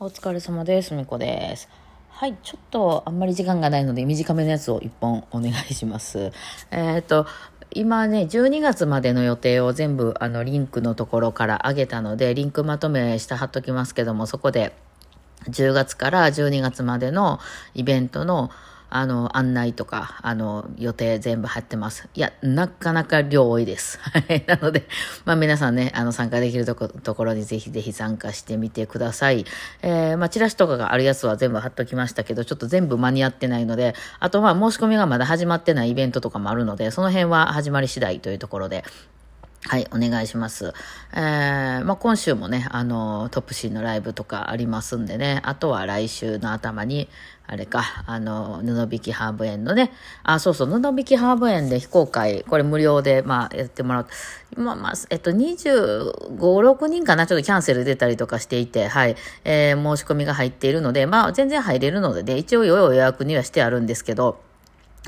お疲れ様です。みこです。はい、ちょっとあんまり時間がないので短めのやつを1本お願いします。えっ、と、今ね、12月までの予定を全部あのリンクのところから上げたので、リンクまとめして貼っときますけども、そこで10月から12月までのイベントのあの、案内とか、あの、予定全部貼ってます。いや、なかなか量多いです。はい。なので、まあ皆さんね、あの、参加できるとこところにぜひぜひ参加してみてください。えー、まあチラシとかがあるやつは全部貼っときましたけど、ちょっと全部間に合ってないので、あとまあ申し込みがまだ始まってないイベントとかもあるので、その辺は始まり次第というところで、はい、お願いします。えー、まあ、今週もね、あの、トップシーンのライブとかありますんでね、あとは来週の頭に、あれか、あの、布引きハーブ園のね、あ、そうそう、布引きハーブ園で非公開、これ無料で、まあ、やってもらう。まあまあ、えっと、25、6人かな、ちょっとキャンセル出たりとかしていて、はい、えー、申し込みが入っているので、まあ、全然入れるので、ね、一応予約にはしてあるんですけど、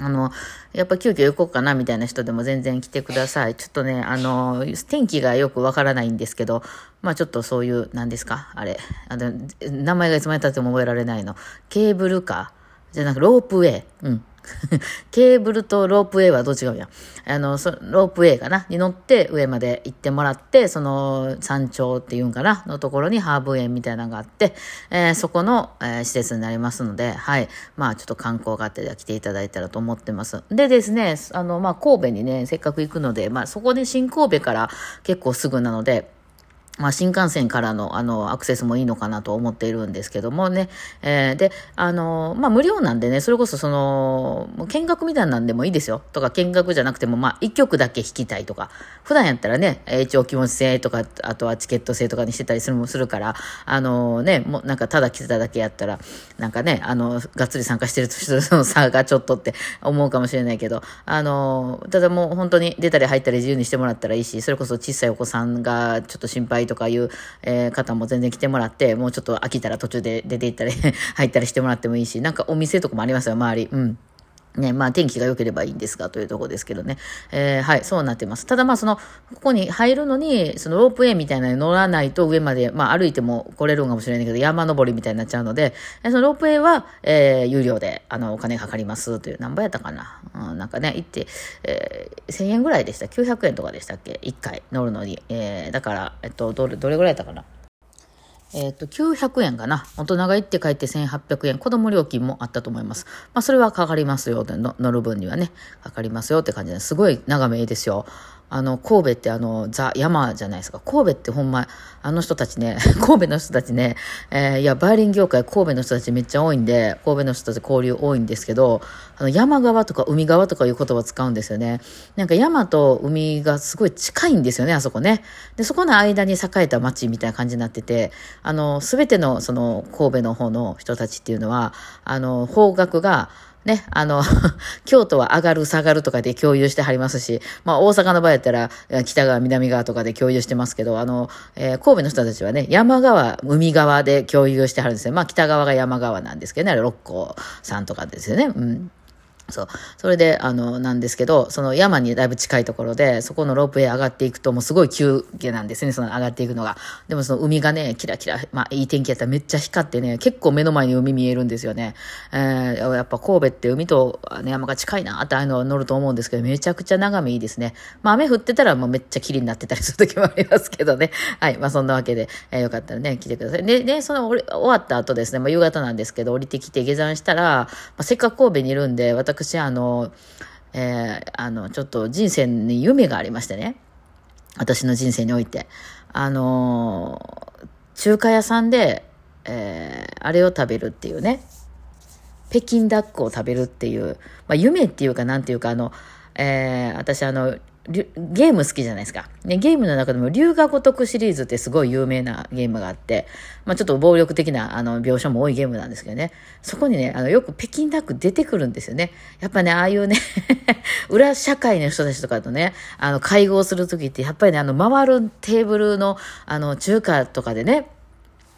あの、やっぱ急遽行こうかなみたいな人でも全然来てください。ちょっとね、あの、天気がよくわからないんですけど、まあちょっとそういう、何ですか？あれ。あの、名前がいつまで経っても覚えられないの。ケーブルカーじゃなくロープウェイ。うん。ケーブルとロープウェイはどう違うやん。あの、そロープウェイかな？に乗って上まで行ってもらって、その山頂っていうんかな？のところにハーブ園みたいなのがあって、えー、そこの、えー、施設になりますので、はい。まあちょっと観光があって来ていただいたらと思ってます。でですね、あの、まあ神戸にね、せっかく行くので、まあそこで新神戸から結構すぐなので、まあ、新幹線からの、あの、アクセスもいいのかなと思っているんですけどもね。えー、で、あの、まあ、無料なんでね、それこそその、見学みたいなんでもいいですよ。とか、見学じゃなくても、まあ、一曲だけ弾きたいとか、普段やったらね、一応気持ち制とか、あとはチケット制とかにしてたりするもするから、あのね、もうなんかただ来てただけやったら、なんかね、あの、がっつり参加してる人の差がちょっとって思うかもしれないけど、あの、ただもう本当に出たり入ったり自由にしてもらったらいいし、それこそ小さいお子さんがちょっと心配とかいう、えー、方も全然来てもらって、もうちょっと飽きたら途中で出て行ったり 入ったりしてもらってもいいし、なんかお店とかもありますよ、周り。うん。ね、まあ天気が良ければいいんですがというとこですけどね。えー、はい、そうなってます。ただまあその、ここに入るのに、そのロープウェイみたいなのに乗らないと上まで、まあ歩いても来れるかもしれないけど、山登りみたいになっちゃうので、そのロープウェイは、えー、有料で、あの、お金かかりますという、何倍やったかな。うん、なんかね、行って、えー、1000円ぐらいでした。900円とかでしたっけ ?1 回乗るのに。えー、だから、えっと、どれ、どれぐらいやったかな？えっ、と、900円かな。大人が行って帰って1800円。子供料金もあったと思います。まあ、それはかかりますよ。乗る分にはね。かかりますよって感じです。すごい眺めいいですよ。あの、神戸ってあの、ザ・山じゃないですか。神戸ってほんま、あの人たちね、神戸の人たちね、えー、いや、バイオリン業界神戸の人たちめっちゃ多いんで、神戸の人たち交流多いんですけど、あの、山側とか海側とかいう言葉を使うんですよね。なんか山と海がすごい近いんですよね、あそこね。で、そこの間に栄えた町みたいな感じになってて、あの、すべてのその神戸の方の人たちっていうのは、あの、方角が、ね、あの、京都は上がる下がるとかで共有してはりますし、まあ大阪の場合やったら北側、南側とかで共有してますけど、あの、えー、神戸の人たちはね、山側、海側で共有してはるんですよ。まあ北側が山側なんですけどね、六甲山とかですよね。うん。そう。それで、あの、なんですけど、その山にだいぶ近いところで、そこのロープウェイ上がっていくと、もうすごい急下なんですね、その上がっていくのが。でもその海がね、キラキラ、まあいい天気やったらめっちゃ光ってね、結構目の前に海見えるんですよね。えー、やっぱ神戸って海と、ね、山が近いなってああいうのは乗ると思うんですけど、めちゃくちゃ眺めいいですね。まあ雨降ってたらもうめっちゃ霧になってたりする時もありますけどね。はい。まあそんなわけで、えー、よかったらね、来てください。で、で、その終わった後ですね、まあ夕方なんですけど、降りてきて下山したら、まあ、せっかく神戸にいるんで、私私、あの、えー、あの、ちょっと人生に夢がありましてね。私の人生において。あの、中華屋さんで、えー、あれを食べるっていうね。北京ダックを食べるっていう、まあ、夢っていうか、なんていうか、あの、えー、私、あの、ゲーム好きじゃないですか。ね、ゲームの中でも、龍が如くシリーズってすごい有名なゲームがあって、まあちょっと暴力的なあの描写も多いゲームなんですけどね。そこにね、あの、よく北京ダック出てくるんですよね。やっぱね、ああいうね、裏社会の人たちとかとね、あの、会合するときって、やっぱりね、あの、回るテーブルの、あの、中華とかでね、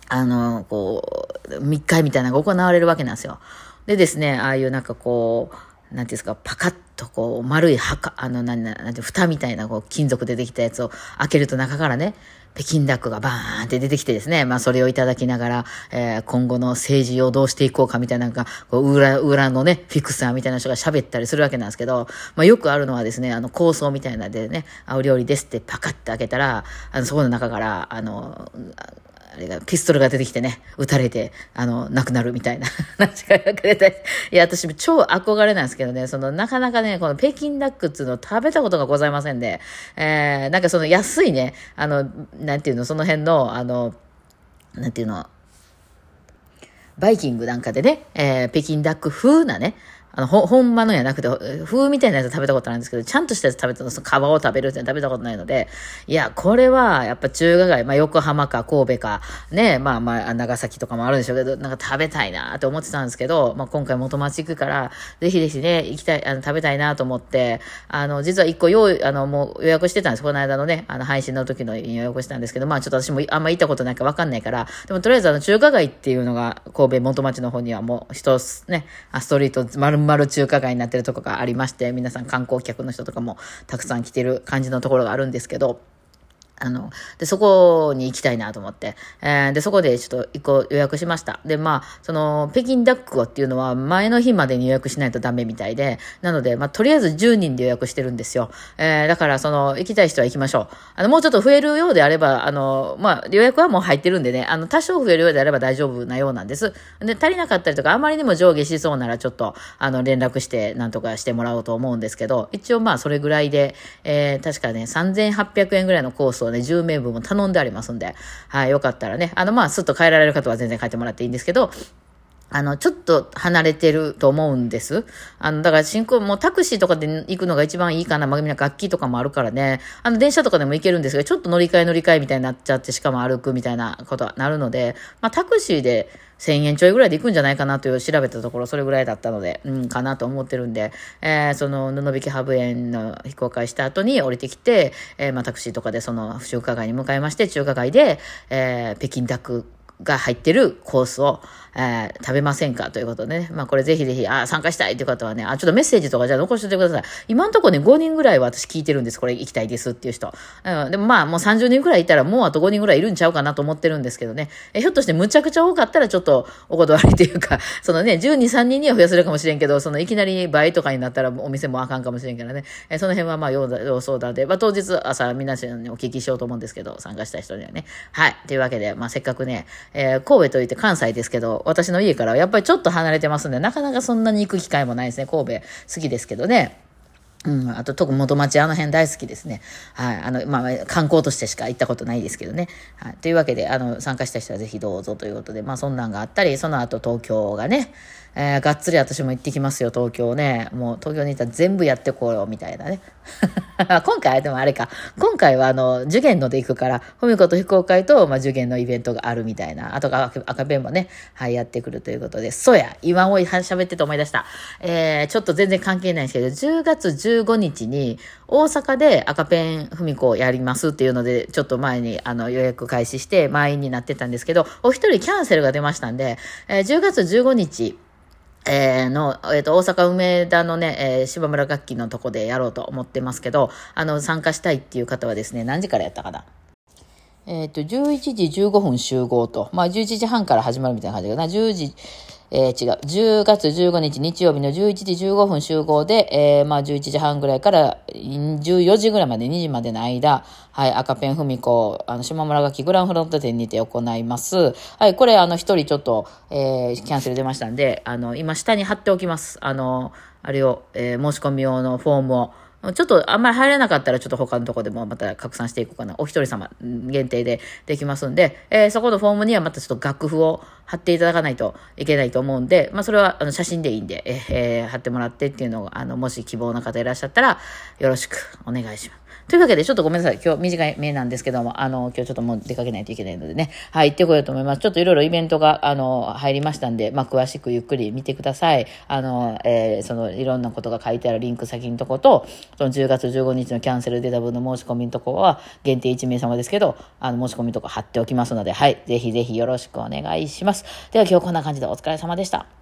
あの、こう、密会みたいなのが行われるわけなんですよ。でですね、ああいうなんかこう、なんていうんですか、パカッとこう、丸い墓、あの、なんなんて、蓋みたいなこう、金属でできたやつを開けると中からね、北京ダックがバーンって出てきてですね、まあそれをいただきながら、えー、今後の政治をどうしていこうかみたいな、なんか、こう裏、裏のね、フィクサーみたいな人が喋ったりするわけなんですけど、まあよくあるのはですね、あの、構想みたいなでね、あ、お料理ですってパカッて開けたら、あの、そこの中から、あの、あれが、ピストルが出てきてね、撃たれて、あの、亡くなるみたいな。話が書かれたり。いや、私も超憧れなんですけどね、その、なかなかね、この北京ダックっていうのを食べたことがございませんで、えー、なんかその安いね、あの、なんていうの、その辺の、あの、なんていうの、バイキングなんかでね、えー、北京ダック風なね、あの、ほ、ほんまのやなくて、風みたいなやつ食べたことあるんですけど、ちゃんとしたやつ食べたの、その皮を食べるって食べたことないので、いや、これは、やっぱ中華街、まあ、横浜か神戸か、ね、まあまあ、長崎とかもあるんでしょうけど、なんか食べたいなって思ってたんですけど、まあ、今回元町行くから、ぜひぜひね、行きたい、あの、食べたいなと思って、あの、実は一個用意、あの、もう予約してたんです。この間のね、あの、配信の時の予約したんですけど、まあ、ちょっと私もあんま行ったことないかわかんないから、でもとりあえずあの、中華街っていうのが、神戸元町の方にはもう、一つね、ストリート、丸々中華街になってるとこがありまして、皆さん観光客の人とかもたくさん来てる感じのところがあるんですけど、あの、で、そこに行きたいなと思って、えー、で、そこでちょっと一個予約しました。で、まあ、その、北京ダックをっていうのは前の日までに予約しないとダメみたいで、なので、まあ、とりあえず10人で予約してるんですよ。えー、だから、その、行きたい人は行きましょう。あの、もうちょっと増えるようであれば、あの、まあ、予約はもう入ってるんでね、あの、多少増えるようであれば大丈夫なようなんです。で、足りなかったりとか、あまりにも上下しそうなら、ちょっと、あの、連絡して、なんとかしてもらおうと思うんですけど、一応まあ、それぐらいで、えー、確かね、3800円ぐらいのコースをね、10名分も頼んでありますんで、はい、よかったらね、あの、まあ、すっと変えられる方は全然変えてもらっていいんですけど、あの、ちょっと離れてると思うんです。あの、だから新婚、もタクシーとかで行くのが一番いいかな。まあ、みんな楽器とかもあるからね。あの、電車とかでも行けるんですが、ちょっと乗り換え乗り換えみたいになっちゃって、しかも歩くみたいなことはなるので、まあ、タクシーで1000円ちょいぐらいで行くんじゃないかなという調べたところ、それぐらいだったので、うん、かなと思ってるんで、えー、その、布引きハブ園の飛行会した後に降りてきて、えー、まあ、タクシーとかでその、中華街に向かいまして、中華街で、えー、北京ダックが入ってるコースを、えー、食べませんかということでね。まあこれぜひぜひ、あ、参加したいという方はね、あ、ちょっとメッセージとかじゃあ残しておいてください。今んとこね、5人ぐらいは私聞いてるんです。これ行きたいですっていう人。うん、でもまあもう30人ぐらいいたらもうあと5人ぐらいいるんちゃうかなと思ってるんですけどね。えひょっとしてむちゃくちゃ多かったらちょっとお断りというか、そのね、12、3人には増やせるかもしれんけど、そのいきなり倍とかになったらお店もあかんかもしれんからね。えその辺はまあ要相談で、まあ当日朝皆さんにお聞きしようと思うんですけど、参加した人にはね。はい。というわけで、まあせっかくね、えー、神戸といって関西ですけど、私の家からはやっぱりちょっと離れてますんで、なかなかそんなに行く機会もないですね。神戸好きですけどね。うん、あと、特に元町あの辺大好きですね。はい。あの、まあ、観光としてしか行ったことないですけどね。はい。というわけで、あの、参加した人はぜひどうぞということで、まあ、そんなんがあったり、その後東京がね、えー、がっつり私も行ってきますよ、東京ね。もう東京にいたら全部やってこうよ、みたいなね。今回、でもあれか。今回はあの、受験ので行くから、ふみこと非公開と、まあ、受験のイベントがあるみたいな。あとが赤ペンもね、はい、やってくるということで。そうや、今も喋ってて思い出した。えー、ちょっと全然関係ないんですけど、10月15日に、大阪で赤ペンふみこやりますっていうので、ちょっと前にあの予約開始して満員になってたんですけど、お一人キャンセルが出ましたんで、えー、10月15日、えー、の、えっ、ー、と、大阪梅田のね、えー、芝村楽器のとこでやろうと思ってますけど、あの、参加したいっていう方はですね、何時からやったかな？えっ、ー、と、11時15分集合と、まあ、11時半から始まるみたいな感じかな、10時、えー、違う。10月15日日曜日の11時15分集合で、えー、まあ11時半ぐらいから14時ぐらいまで2時までの間、はい、赤ペンふみこ、あの、島村垣グランフロント店にて行います。はい、これあの一人ちょっと、えー、キャンセル出ましたんで、あの、今下に貼っておきます。あの、あれを、えー、申し込み用のフォームを。ちょっとあんまり入れなかったらちょっと他のとこでもまた拡散していこうかな。お一人様限定でできますんで、えー、そこのフォームにはまたちょっと楽譜を貼っていただかないといけないと思うんで、まあそれはあの写真でいいんで、えー、貼ってもらってっていうのが、あの、もし希望の方いらっしゃったらよろしくお願いします。というわけで、ちょっとごめんなさい。今日短い目なんですけども、あの、今日ちょっともう出かけないといけないのでね。はい、行ってこようと思います。ちょっといろいろイベントが、あの、入りましたんで、まあ、詳しくゆっくり見てください。あの、えー、その、いろんなことが書いてあるリンク先のとこと、その10月15日のキャンセル出た分の申し込みのとこは、限定1名様ですけど、あの、申し込みのとか貼っておきますので、はい、ぜひぜひよろしくお願いします。では今日こんな感じでお疲れ様でした。